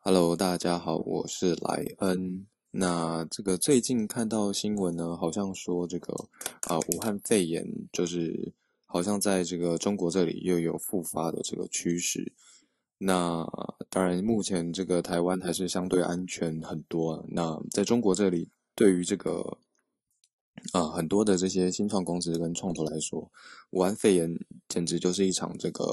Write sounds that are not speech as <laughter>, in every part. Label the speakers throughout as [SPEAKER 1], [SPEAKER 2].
[SPEAKER 1] Hello，大家好，我是莱恩。那这个最近看到新闻呢，好像说这个啊，武汉肺炎就是好像在这个中国这里又有复发的这个趋势。那当然，目前这个台湾还是相对安全很多。那在中国这里，对于这个啊很多的这些新创公司跟创投来说，武汉肺炎简直就是一场这个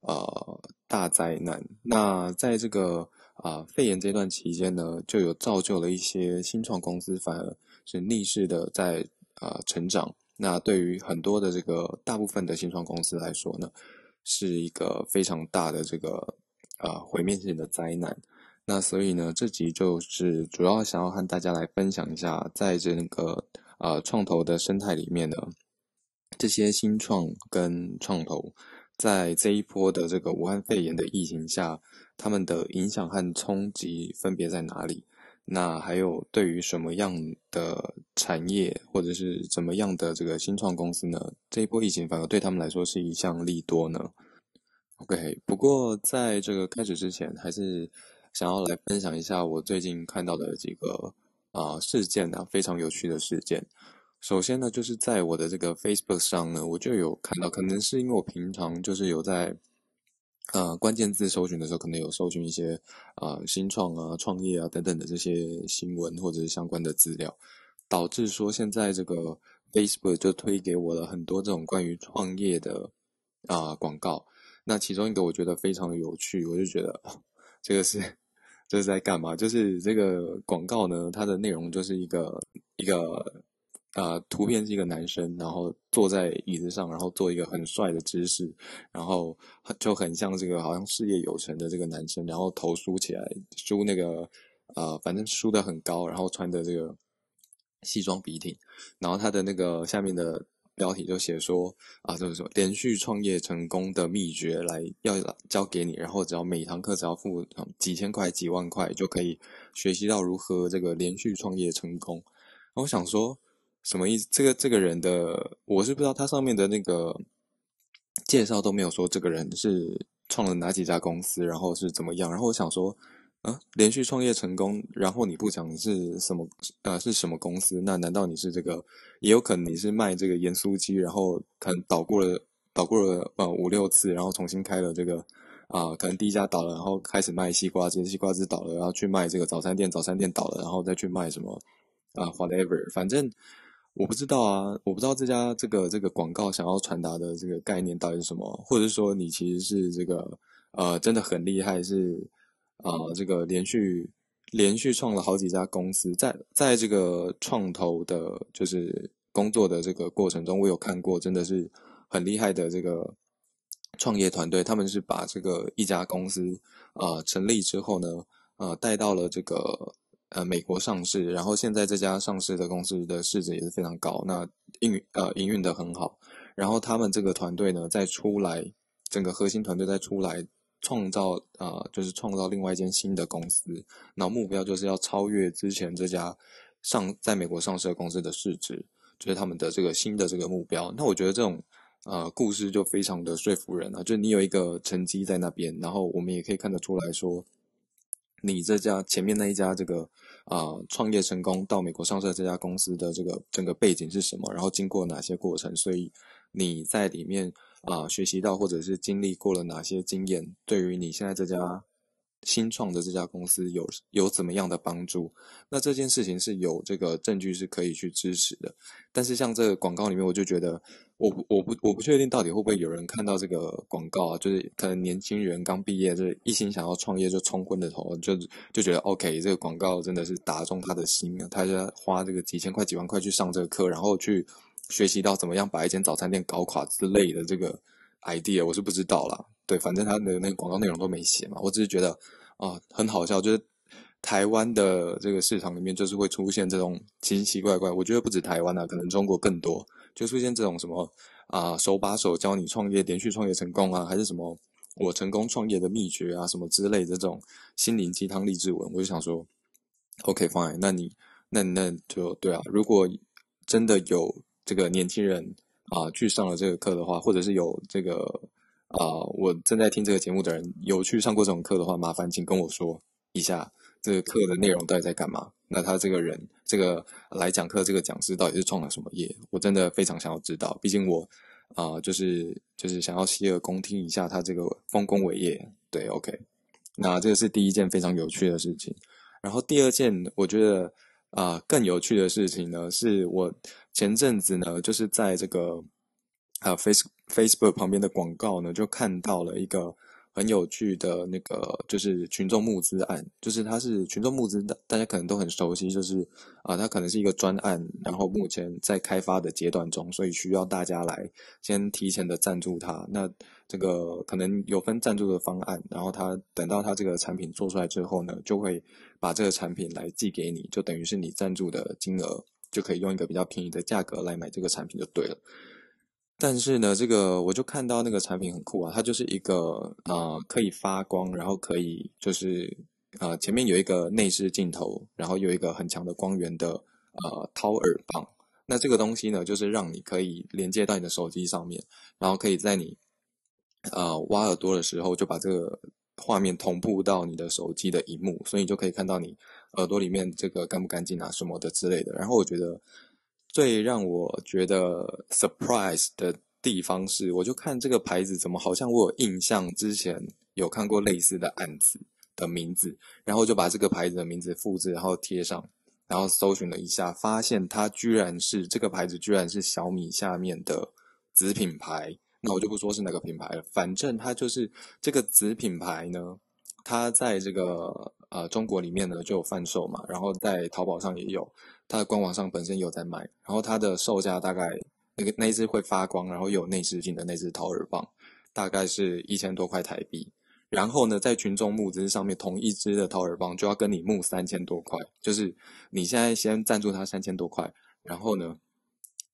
[SPEAKER 1] 呃大灾难。那在这个啊，肺炎这段期间呢，就有造就了一些新创公司，反而是逆势的在啊成长。那对于很多的这个大部分的新创公司来说呢，是一个非常大的这个啊毁灭性的灾难。那所以呢，这集就是主要想要和大家来分享一下，在这个啊创投的生态里面呢，这些新创跟创投。在这一波的这个武汉肺炎的疫情下，他们的影响和冲击分别在哪里？那还有对于什么样的产业或者是怎么样的这个新创公司呢？这一波疫情反而对他们来说是一项利多呢？OK，不过在这个开始之前，还是想要来分享一下我最近看到的几个啊事件啊，非常有趣的事件。首先呢，就是在我的这个 Facebook 上呢，我就有看到，可能是因为我平常就是有在，呃，关键字搜寻的时候，可能有搜寻一些啊新创啊、创业啊等等的这些新闻或者是相关的资料，导致说现在这个 Facebook 就推给我了很多这种关于创业的啊广告。那其中一个我觉得非常的有趣，我就觉得这个是这是在干嘛？就是这个广告呢，它的内容就是一个一个。呃，图片是一个男生，然后坐在椅子上，然后做一个很帅的姿势，然后就很像这个好像事业有成的这个男生，然后头梳起来，梳那个呃，反正梳的很高，然后穿的这个西装笔挺，然后他的那个下面的标题就写说啊，就是说连续创业成功的秘诀来要教给你，然后只要每堂课只要付几千块、几万块就可以学习到如何这个连续创业成功。我想说。什么意思？这个这个人的，我是不知道他上面的那个介绍都没有说这个人是创了哪几家公司，然后是怎么样。然后我想说，啊，连续创业成功，然后你不讲是什么，呃，是什么公司？那难道你是这个？也有可能你是卖这个盐酥鸡，然后可能倒过了，倒过了呃五六次，然后重新开了这个啊，可能第一家倒了，然后开始卖西瓜汁，西瓜汁倒了，然后去卖这个早餐店，早餐店倒了，然后再去卖什么啊，whatever，反正。我不知道啊，我不知道这家这个这个广告想要传达的这个概念到底是什么，或者是说你其实是这个呃真的很厉害，是啊这个连续连续创了好几家公司，在在这个创投的，就是工作的这个过程中，我有看过真的是很厉害的这个创业团队，他们是把这个一家公司啊成立之后呢，呃带到了这个。呃，美国上市，然后现在这家上市的公司的市值也是非常高，那营呃营运的很好，然后他们这个团队呢，再出来，整个核心团队再出来创造啊，就是创造另外一间新的公司，那目标就是要超越之前这家上在美国上市的公司的市值，就是他们的这个新的这个目标。那我觉得这种呃故事就非常的说服人啊，就你有一个成绩在那边，然后我们也可以看得出来说。你这家前面那一家这个啊创业成功到美国上市的这家公司的这个整个背景是什么？然后经过哪些过程？所以你在里面啊学习到或者是经历过了哪些经验？对于你现在这家。新创的这家公司有有怎么样的帮助？那这件事情是有这个证据是可以去支持的。但是像这个广告里面，我就觉得我我不我不确定到底会不会有人看到这个广告啊，就是可能年轻人刚毕业，就是一心想要创业就冲昏了头，就就觉得 OK，这个广告真的是打中他的心啊，他就花这个几千块几万块去上这个课，然后去学习到怎么样把一间早餐店搞垮之类的这个 idea，我是不知道啦。对，反正他的那个广告内容都没写嘛，我只是觉得啊很好笑，就是台湾的这个市场里面就是会出现这种奇奇怪怪，我觉得不止台湾啊，可能中国更多，就出现这种什么啊手把手教你创业、连续创业成功啊，还是什么我成功创业的秘诀啊什么之类的这种心灵鸡汤励志文，我就想说，OK fine，那你那那就对啊，如果真的有这个年轻人啊去上了这个课的话，或者是有这个。啊，我正在听这个节目的人有去上过这种课的话，麻烦请跟我说，一下这个课的内容到底在干嘛。那他这个人，这个来讲课这个讲师到底是创了什么业？我真的非常想要知道。毕竟我啊，就是就是想要洗耳恭听一下他这个丰功伟业。对，OK。那这个是第一件非常有趣的事情。然后第二件，我觉得啊更有趣的事情呢，是我前阵子呢，就是在这个啊 Face Facebook 旁边的广告呢，就看到了一个。很有趣的那个就是群众募资案，就是它是群众募资，大大家可能都很熟悉，就是啊，它可能是一个专案，然后目前在开发的阶段中，所以需要大家来先提前的赞助它。那这个可能有分赞助的方案，然后它等到它这个产品做出来之后呢，就会把这个产品来寄给你，就等于是你赞助的金额就可以用一个比较便宜的价格来买这个产品就对了。但是呢，这个我就看到那个产品很酷啊，它就是一个啊可以发光，然后可以就是啊前面有一个内置镜头，然后有一个很强的光源的呃掏耳棒。那这个东西呢，就是让你可以连接到你的手机上面，然后可以在你呃挖耳朵的时候，就把这个画面同步到你的手机的荧幕，所以你就可以看到你耳朵里面这个干不干净啊什么的之类的。然后我觉得。最让我觉得 surprise 的地方是，我就看这个牌子，怎么好像我有印象之前有看过类似的案子的名字，然后就把这个牌子的名字复制，然后贴上，然后搜寻了一下，发现它居然是这个牌子，居然是小米下面的子品牌。那我就不说是哪个品牌了，反正它就是这个子品牌呢，它在这个呃中国里面呢就有贩售嘛，然后在淘宝上也有。它的官网上本身有在卖，然后它的售价大概那个那只会发光，然后有内视镜的那只掏耳棒，大概是一千多块台币。然后呢，在群众募资上面，同一只的掏耳棒就要跟你募三千多块，就是你现在先赞助他三千多块，然后呢，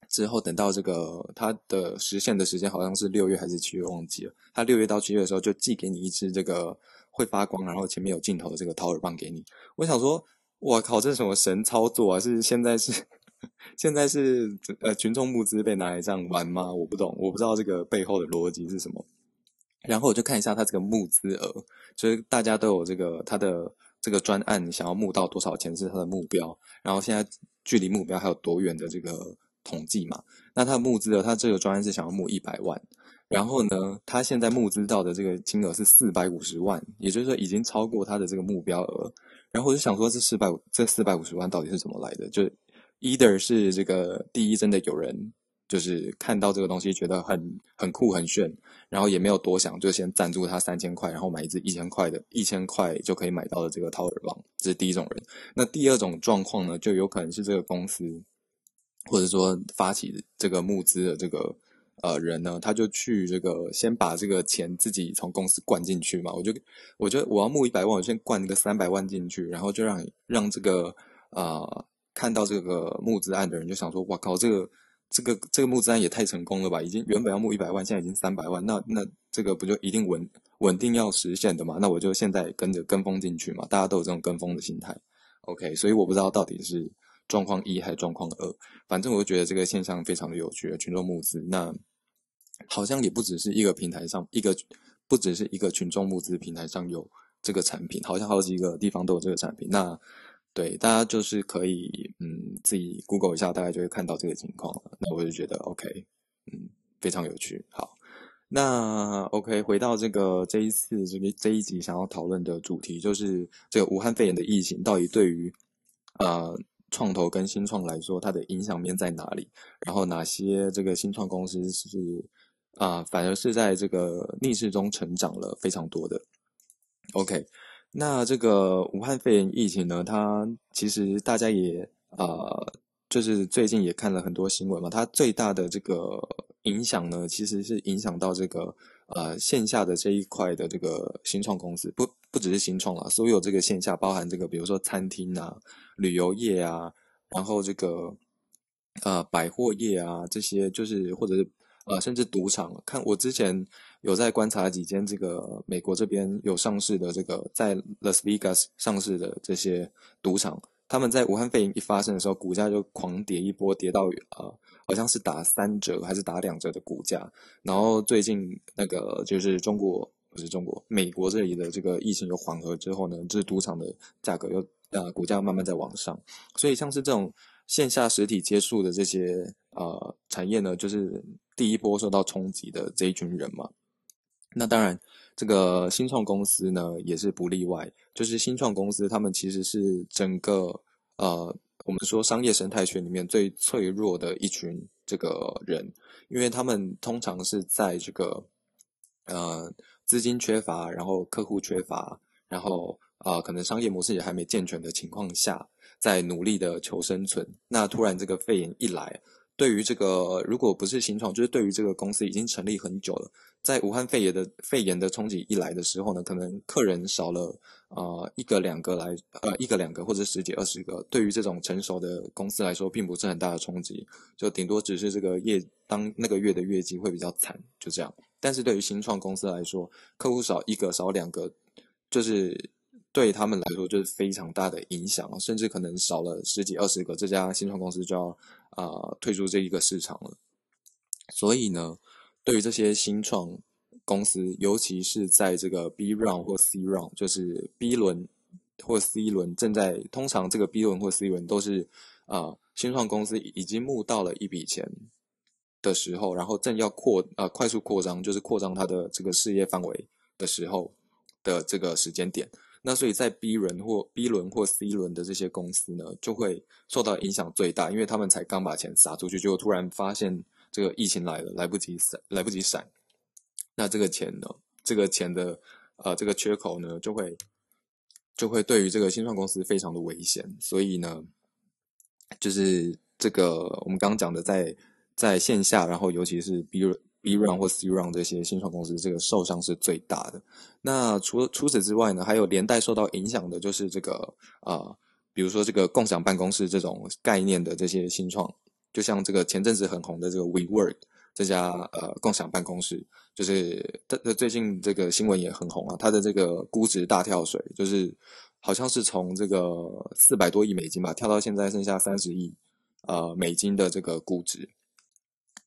[SPEAKER 1] 之后等到这个它的实现的时间好像是六月还是七月，忘记了。他六月到七月的时候就寄给你一支这个会发光，然后前面有镜头的这个掏耳棒给你。我想说。我靠，这是什么神操作啊？是现在是 <laughs> 现在是呃群众募资被拿来这样玩吗？我不懂，我不知道这个背后的逻辑是什么。然后我就看一下他这个募资额，就是大家都有这个他的这个专案想要募到多少钱是他的目标，然后现在距离目标还有多远的这个统计嘛？那他的募资额，他这个专案是想要募一百万，然后呢，他现在募资到的这个金额是四百五十万，也就是说已经超过他的这个目标额。然后我就想说，这四百五这四百五十万到底是怎么来的？就 either 是这个第一，真的有人就是看到这个东西觉得很很酷很炫，然后也没有多想，就先赞助他三千块，然后买一支一千块的，一千块就可以买到的这个掏耳棒，这是第一种人。那第二种状况呢，就有可能是这个公司或者说发起这个募资的这个。呃，人呢，他就去这个先把这个钱自己从公司灌进去嘛。我就，我觉得我要募一百万，我先灌个三百万进去，然后就让让这个呃看到这个募资案的人就想说，哇靠，这个这个这个募资案也太成功了吧！已经原本要募一百万，现在已经三百万，那那这个不就一定稳稳定要实现的嘛？那我就现在跟着跟风进去嘛。大家都有这种跟风的心态，OK。所以我不知道到底是状况一还是状况二，反正我就觉得这个现象非常的有趣，群众募资那。好像也不只是一个平台上，一个不只是一个群众募资平台上有这个产品，好像好几个地方都有这个产品。那对大家就是可以嗯自己 Google 一下，大概就会看到这个情况了。那我就觉得 OK，嗯，非常有趣。好，那 OK 回到这个这一次这个这一集想要讨论的主题，就是这个武汉肺炎的疫情到底对于呃。创投跟新创来说，它的影响面在哪里？然后哪些这个新创公司是啊，反而是在这个逆势中成长了非常多的。OK，那这个武汉肺炎疫情呢，它其实大家也啊，就是最近也看了很多新闻嘛，它最大的这个影响呢，其实是影响到这个呃线下的这一块的这个新创公司，不不只是新创了，所有这个线下包含这个，比如说餐厅啊。旅游业啊，然后这个呃百货业啊，这些就是或者是呃甚至赌场，看我之前有在观察几间这个美国这边有上市的这个在 Las Vegas 上市的这些赌场，他们在武汉肺炎一发生的时候，股价就狂跌一波，跌到呃好像是打三折还是打两折的股价，然后最近那个就是中国不是中国，美国这里的这个疫情有缓和之后呢，就是赌场的价格又呃股价慢慢在往上，所以像是这种线下实体接触的这些呃产业呢，就是第一波受到冲击的这一群人嘛。那当然，这个新创公司呢也是不例外，就是新创公司他们其实是整个呃我们说商业生态圈里面最脆弱的一群这个人，因为他们通常是在这个呃资金缺乏，然后客户缺乏，然后啊可能商业模式也还没健全的情况下，在努力的求生存。那突然这个肺炎一来，对于这个如果不是新创，就是对于这个公司已经成立很久了。在武汉肺炎的肺炎的冲击一来的时候呢，可能客人少了啊一个两个来呃一个两个或者十几二十个，对于这种成熟的公司来说，并不是很大的冲击，就顶多只是这个业当那个月的业绩会比较惨，就这样。但是对于新创公司来说，客户少一个少两个，就是对他们来说就是非常大的影响，甚至可能少了十几二十个，这家新创公司就要啊退出这一个市场了。所以呢。对于这些新创公司，尤其是在这个 B round 或 C round，就是 B 轮或 C 轮正在，通常这个 B 轮或 C 轮都是啊新创公司已经募到了一笔钱的时候，然后正要扩呃快速扩张，就是扩张它的这个事业范围的时候的这个时间点。那所以在 B 轮或 B 轮或 C 轮的这些公司呢，就会受到影响最大，因为他们才刚把钱撒出去，就突然发现。这个疫情来了，来不及闪，来不及闪，那这个钱呢？这个钱的呃，这个缺口呢，就会就会对于这个新创公司非常的危险。所以呢，就是这个我们刚刚讲的，在在线下，然后尤其是 B 轮 B run 或 C run 这些新创公司，这个受伤是最大的。那除了除此之外呢，还有连带受到影响的，就是这个啊，比如说这个共享办公室这种概念的这些新创。就像这个前阵子很红的这个 WeWork 这家呃共享办公室，就是它它最近这个新闻也很红啊，它的这个估值大跳水，就是好像是从这个四百多亿美金吧，跳到现在剩下三十亿呃美金的这个估值。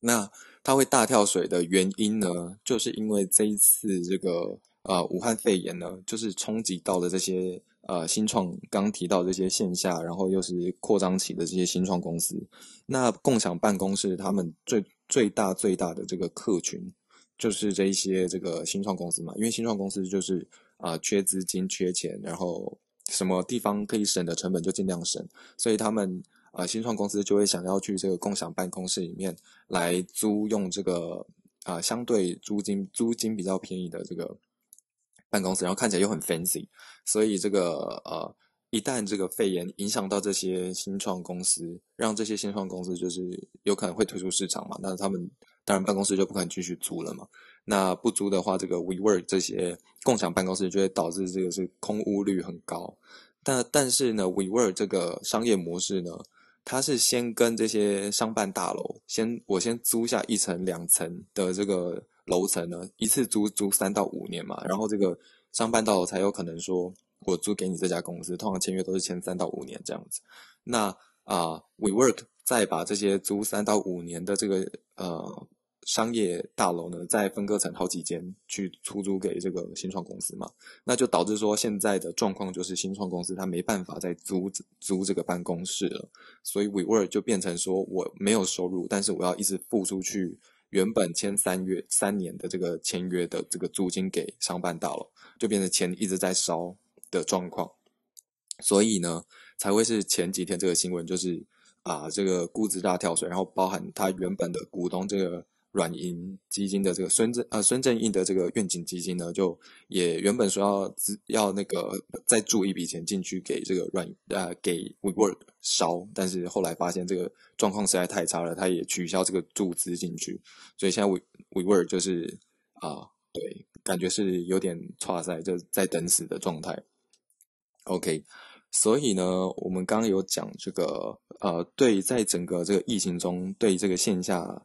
[SPEAKER 1] 那它会大跳水的原因呢，就是因为这一次这个呃武汉肺炎呢，就是冲击到了这些。呃，新创刚提到这些线下，然后又是扩张起的这些新创公司，那共享办公室他们最最大最大的这个客群，就是这一些这个新创公司嘛，因为新创公司就是啊缺资金缺钱，然后什么地方可以省的成本就尽量省，所以他们啊新创公司就会想要去这个共享办公室里面来租用这个啊相对租金租金比较便宜的这个。办公室，然后看起来又很 fancy，所以这个呃，一旦这个肺炎影响到这些新创公司，让这些新创公司就是有可能会退出市场嘛，那他们当然办公室就不可能继续租了嘛。那不租的话，这个 WeWork 这些共享办公室就会导致这个是空屋率很高。但但是呢，WeWork 这个商业模式呢，他是先跟这些商办大楼先我先租下一层两层的这个。楼层呢，一次租租三到五年嘛，然后这个商办大楼才有可能说，我租给你这家公司，通常签约都是签三到五年这样子。那啊，WeWork 再把这些租三到五年的这个呃商业大楼呢，再分割成好几间去出租给这个新创公司嘛，那就导致说现在的状况就是新创公司它没办法再租租这个办公室了，所以 WeWork 就变成说我没有收入，但是我要一直付出去。原本签三月三年的这个签约的这个租金给商办大楼，就变成钱一直在烧的状况，所以呢，才会是前几天这个新闻，就是啊，这个估值大跳水，然后包含他原本的股东这个。软银基金的这个孙正呃孙正义的这个愿景基金呢，就也原本说要资要那个再注一笔钱进去给这个软呃给 WeWork 烧，但是后来发现这个状况实在太差了，他也取消这个注资进去，所以现在 We WeWork 就是啊对，感觉是有点差赛，就在等死的状态。OK，所以呢，我们刚刚有讲这个呃，对，在整个这个疫情中，对这个线下。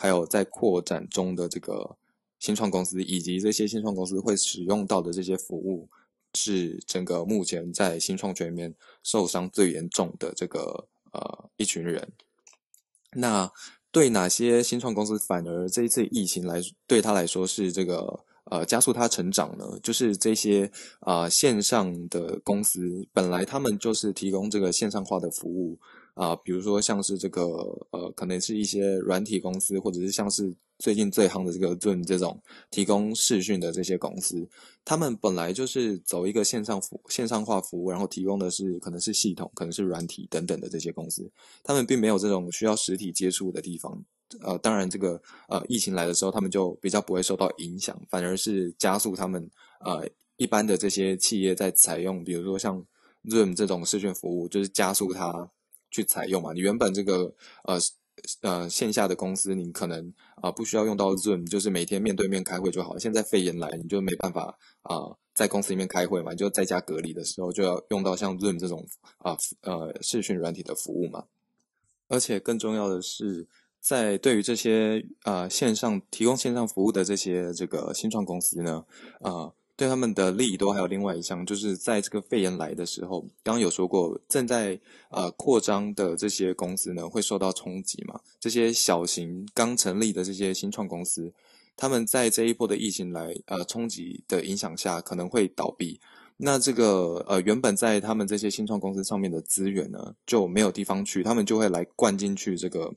[SPEAKER 1] 还有在扩展中的这个新创公司，以及这些新创公司会使用到的这些服务，是整个目前在新创圈里面受伤最严重的这个呃一群人。那对哪些新创公司反而这一次疫情来对他来说是这个呃加速他成长呢？就是这些啊线上的公司本来他们就是提供这个线上化的服务啊，比如说像是这个呃可能是一些软体公司，或者是像是最近最夯的这个 Zoom 这种提供视讯的这些公司，他们本来就是走一个线上服线上化服务，然后提供的是可能是系统，可能是软体等等的这些公司，他们并没有这种需要实体接触的地方。呃，当然，这个呃，疫情来的时候，他们就比较不会受到影响，反而是加速他们呃一般的这些企业在采用，比如说像 Zoom 这种视讯服务，就是加速它去采用嘛。你原本这个呃呃线下的公司，你可能啊不需要用到 Zoom，就是每天面对面开会就好。现在肺炎来，你就没办法啊在公司里面开会嘛，就在家隔离的时候就要用到像 Zoom 这种啊呃视讯软体的服务嘛。而且更重要的是。在对于这些呃线上提供线上服务的这些这个新创公司呢，啊，对他们的利益都还有另外一项，就是在这个肺炎来的时候，刚刚有说过，正在呃扩张的这些公司呢会受到冲击嘛？这些小型刚成立的这些新创公司，他们在这一波的疫情来呃冲击的影响下，可能会倒闭。那这个呃原本在他们这些新创公司上面的资源呢就没有地方去，他们就会来灌进去这个。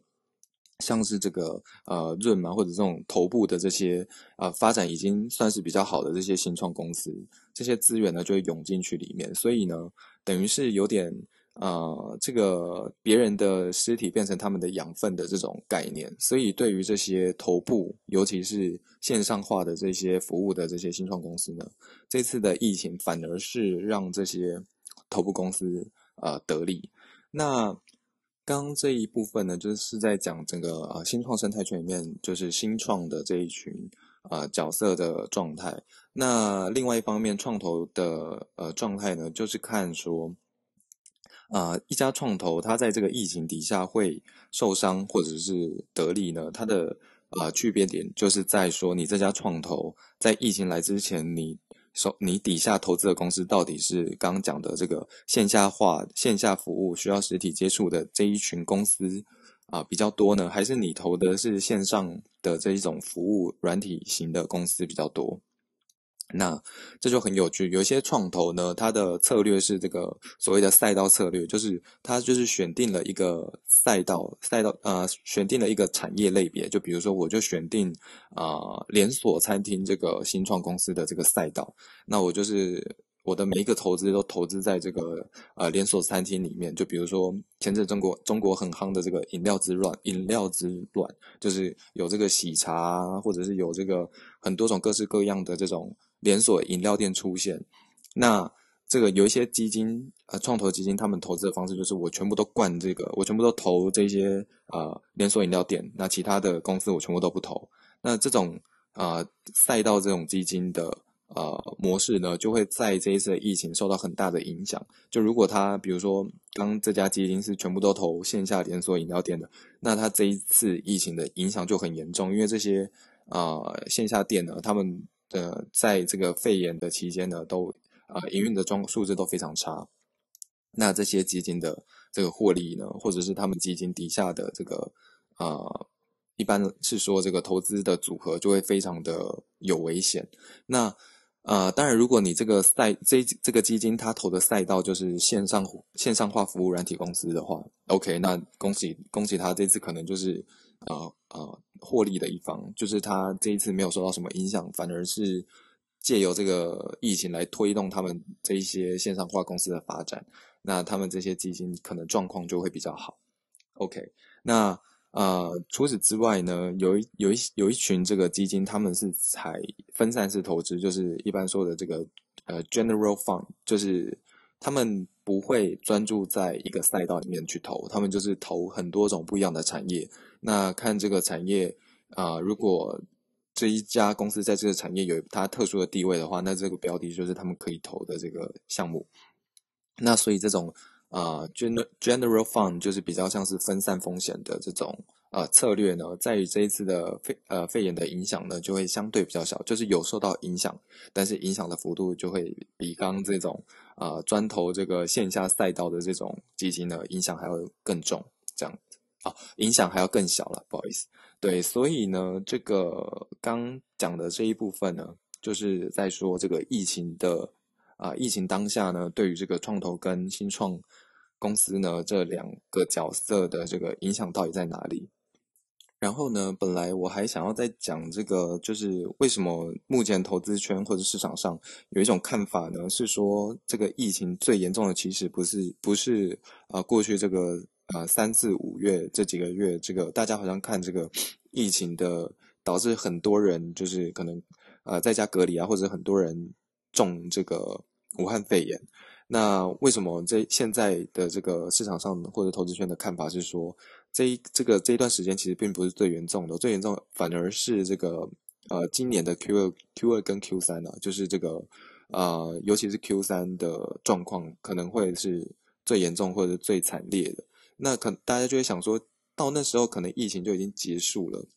[SPEAKER 1] 像是这个呃润嘛，或者这种头部的这些呃发展已经算是比较好的这些新创公司，这些资源呢就会涌进去里面，所以呢，等于是有点呃这个别人的尸体变成他们的养分的这种概念，所以对于这些头部，尤其是线上化的这些服务的这些新创公司呢，这次的疫情反而是让这些头部公司呃得利，那。刚这一部分呢，就是在讲整个啊新创生态圈里面，就是新创的这一群啊角色的状态。那另外一方面，创投的呃状态呢，就是看说啊一家创投它在这个疫情底下会受伤或者是得利呢，它的啊区别点就是在说你这家创投在疫情来之前你。说你底下投资的公司到底是刚刚讲的这个线下化、线下服务需要实体接触的这一群公司啊比较多呢，还是你投的是线上的这一种服务软体型的公司比较多？那这就很有趣。有一些创投呢，它的策略是这个所谓的赛道策略，就是它就是选定了一个赛道，赛道呃选定了一个产业类别。就比如说，我就选定啊连锁餐厅这个新创公司的这个赛道，那我就是我的每一个投资都投资在这个呃连锁餐厅里面。就比如说前阵中国中国很夯的这个饮料之乱，饮料之乱就是有这个喜茶，或者是有这个很多种各式各样的这种。连锁饮料店出现，那这个有一些基金，呃，创投基金，他们投资的方式就是我全部都灌这个，我全部都投这些呃连锁饮料店，那其他的公司我全部都不投。那这种呃赛道这种基金的呃模式呢，就会在这一次疫情受到很大的影响。就如果他比如说刚这家基金是全部都投线下连锁饮料店的，那他这一次疫情的影响就很严重，因为这些呃线下店呢，他们。呃，在这个肺炎的期间呢，都啊营运的状数字都非常差。那这些基金的这个获利呢，或者是他们基金底下的这个啊，一般是说这个投资的组合就会非常的有危险。那啊，当然，如果你这个赛这这个基金它投的赛道就是线上线上化服务软体公司的话，OK，那恭喜恭喜他这次可能就是啊啊。获利的一方，就是他这一次没有受到什么影响，反而是借由这个疫情来推动他们这一些线上化公司的发展。那他们这些基金可能状况就会比较好。OK，那呃，除此之外呢，有一有一有一群这个基金，他们是采分散式投资，就是一般说的这个呃 general fund，就是他们不会专注在一个赛道里面去投，他们就是投很多种不一样的产业。那看这个产业啊，如果这一家公司在这个产业有它特殊的地位的话，那这个标的就是他们可以投的这个项目。那所以这种啊，general general fund 就是比较像是分散风险的这种呃策略呢，在于这一次的肺呃肺炎的影响呢，就会相对比较小，就是有受到影响，但是影响的幅度就会比刚这种啊专投这个线下赛道的这种基金呢，影响还要更重，这样。啊，影响还要更小了，不好意思。对，所以呢，这个刚讲的这一部分呢，就是在说这个疫情的啊，疫情当下呢，对于这个创投跟新创公司呢这两个角色的这个影响到底在哪里？然后呢，本来我还想要再讲这个，就是为什么目前投资圈或者市场上有一种看法呢？是说这个疫情最严重的其实不是不是啊，过去这个啊三四五月这几个月，这个大家好像看这个疫情的导致很多人就是可能呃在家隔离啊，或者很多人中这个武汉肺炎。那为什么这现在的这个市场上或者投资圈的看法是说？这一这个这一段时间其实并不是最严重的，最严重反而是这个呃今年的 Q 二 Q 二跟 Q 三呢，就是这个呃尤其是 Q 三的状况可能会是最严重或者最惨烈的。那可大家就会想说，到那时候可能疫情就已经结束了，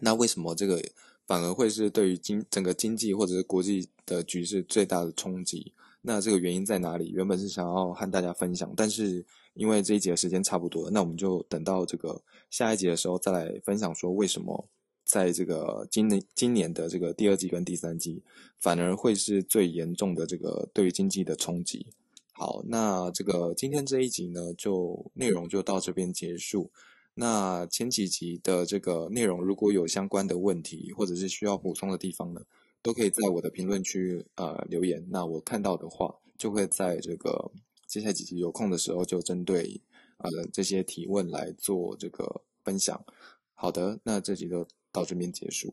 [SPEAKER 1] 那为什么这个反而会是对于经整个经济或者是国际的局势最大的冲击？那这个原因在哪里？原本是想要和大家分享，但是。因为这一节的时间差不多，那我们就等到这个下一节的时候再来分享，说为什么在这个今年今年的这个第二季跟第三季，反而会是最严重的这个对于经济的冲击。好，那这个今天这一集呢，就内容就到这边结束。那前几集的这个内容，如果有相关的问题或者是需要补充的地方呢，都可以在我的评论区呃留言。那我看到的话，就会在这个。接下来几集有空的时候，就针对呃这些提问来做这个分享。好的，那这集就到这边结束。